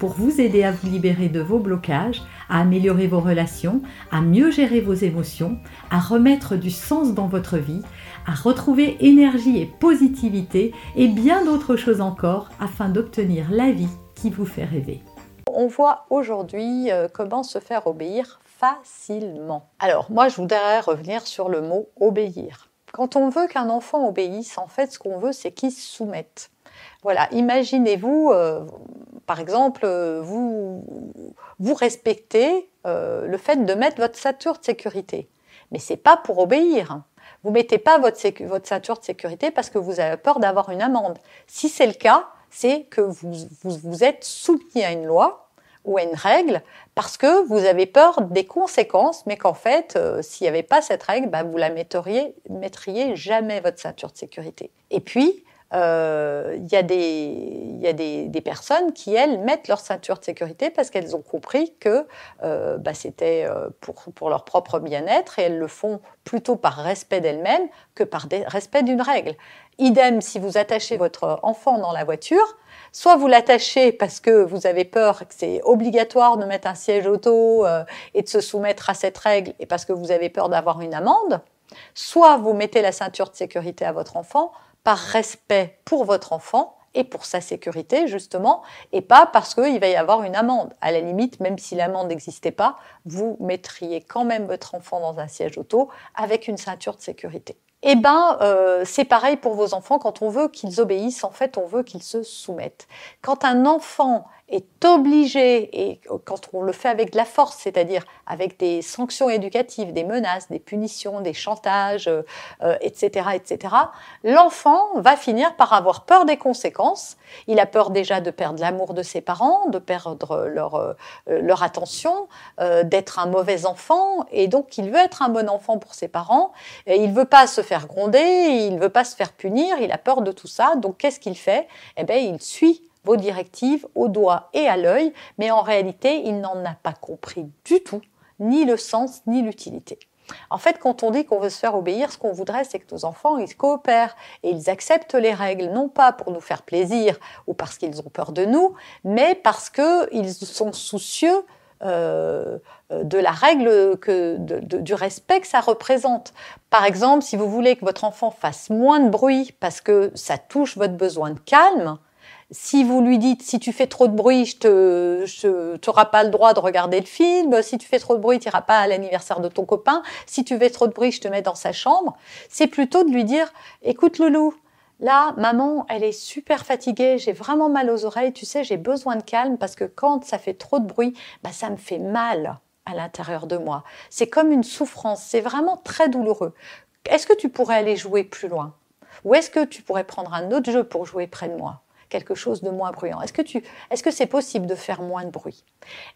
pour vous aider à vous libérer de vos blocages, à améliorer vos relations, à mieux gérer vos émotions, à remettre du sens dans votre vie, à retrouver énergie et positivité et bien d'autres choses encore afin d'obtenir la vie qui vous fait rêver. On voit aujourd'hui euh, comment se faire obéir facilement. Alors moi je voudrais revenir sur le mot obéir. Quand on veut qu'un enfant obéisse, en fait ce qu'on veut c'est qu'il se soumette. Voilà, imaginez-vous, euh, par exemple, euh, vous, respectez euh, le fait de mettre votre ceinture de sécurité. Mais c'est pas pour obéir. Vous mettez pas votre, votre, ceinture de sécurité parce que vous avez peur d'avoir une amende. Si c'est le cas, c'est que vous, vous, êtes soumis à une loi ou à une règle parce que vous avez peur des conséquences, mais qu'en fait, s'il n'y avait pas cette règle, bah, vous la mettriez, mettriez jamais votre ceinture de sécurité. Et puis, euh, il y a, des, y a des, personnes qui, elles, mettent leur ceinture de sécurité parce qu'elles ont compris que euh, bah, c'était euh, pour, leur propre bien-être et elles le font plutôt par respect d'elles-mêmes que par respect d'une règle. Idem si vous attachez votre enfant dans la voiture, soit vous l'attachez parce que vous avez peur que c'est obligatoire de mettre un siège auto euh, et de se soumettre à cette règle et parce que vous avez peur d'avoir une amende, soit vous mettez la ceinture de sécurité à votre enfant par respect pour votre enfant et pour sa sécurité justement, et pas parce qu'il va y avoir une amende. À la limite, même si l'amende n'existait pas, vous mettriez quand même votre enfant dans un siège auto avec une ceinture de sécurité. Eh ben, euh, c'est pareil pour vos enfants. Quand on veut qu'ils obéissent, en fait, on veut qu'ils se soumettent. Quand un enfant est obligé, et quand on le fait avec de la force, c'est-à-dire avec des sanctions éducatives, des menaces, des punitions, des chantages, etc., euh, etc., l'enfant va finir par avoir peur des conséquences. Il a peur déjà de perdre l'amour de ses parents, de perdre leur, euh, leur attention, euh, d'être un mauvais enfant, et donc il veut être un bon enfant pour ses parents. Et il veut pas se faire gronder, il veut pas se faire punir, il a peur de tout ça. Donc qu'est-ce qu'il fait? Eh bien, il suit vos directives au doigt et à l'œil, mais en réalité, il n'en a pas compris du tout, ni le sens, ni l'utilité. En fait, quand on dit qu'on veut se faire obéir, ce qu'on voudrait, c'est que nos enfants, ils coopèrent et ils acceptent les règles, non pas pour nous faire plaisir ou parce qu'ils ont peur de nous, mais parce qu'ils sont soucieux euh, de la règle que, du respect que ça représente. Par exemple, si vous voulez que votre enfant fasse moins de bruit parce que ça touche votre besoin de calme, si vous lui dites si tu fais trop de bruit, je te, je, n'auras pas le droit de regarder le film. Si tu fais trop de bruit, tu n'iras pas à l'anniversaire de ton copain. Si tu fais trop de bruit, je te mets dans sa chambre. C'est plutôt de lui dire, écoute Loulou, là, maman, elle est super fatiguée, j'ai vraiment mal aux oreilles. Tu sais, j'ai besoin de calme parce que quand ça fait trop de bruit, bah ça me fait mal à l'intérieur de moi. C'est comme une souffrance. C'est vraiment très douloureux. Est-ce que tu pourrais aller jouer plus loin? Ou est-ce que tu pourrais prendre un autre jeu pour jouer près de moi? Quelque chose de moins bruyant Est-ce que tu, est-ce que c'est possible de faire moins de bruit?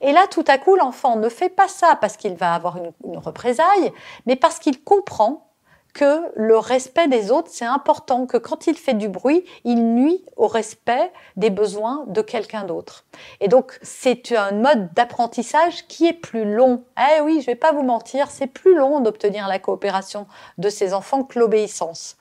Et là, tout à coup, l'enfant ne fait pas ça parce qu'il va avoir une, représaille, mais parce qu'il comprend que le respect des autres, c'est important, que quand il fait du bruit, il nuit au respect des besoins de quelqu'un d'autre. Et donc, c'est un mode d'apprentissage qui est plus long. Eh oui, je vais pas vous mentir, c'est plus long d'obtenir la coopération de ces enfants que l'obéissance.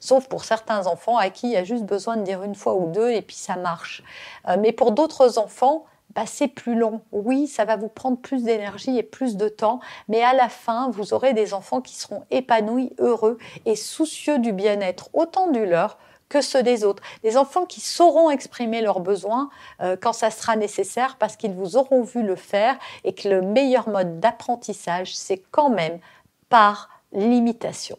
Sauf pour certains enfants à qui il y a juste besoin de dire une fois ou deux et puis ça marche. Euh, mais pour d'autres enfants, bah, c'est plus long. Oui, ça va vous prendre plus d'énergie et plus de temps, mais à la fin, vous aurez des enfants qui seront épanouis, heureux et soucieux du bien-être, autant du leur que ceux des autres. Des enfants qui sauront exprimer leurs besoins euh, quand ça sera nécessaire parce qu'ils vous auront vu le faire et que le meilleur mode d'apprentissage, c'est quand même par l'imitation.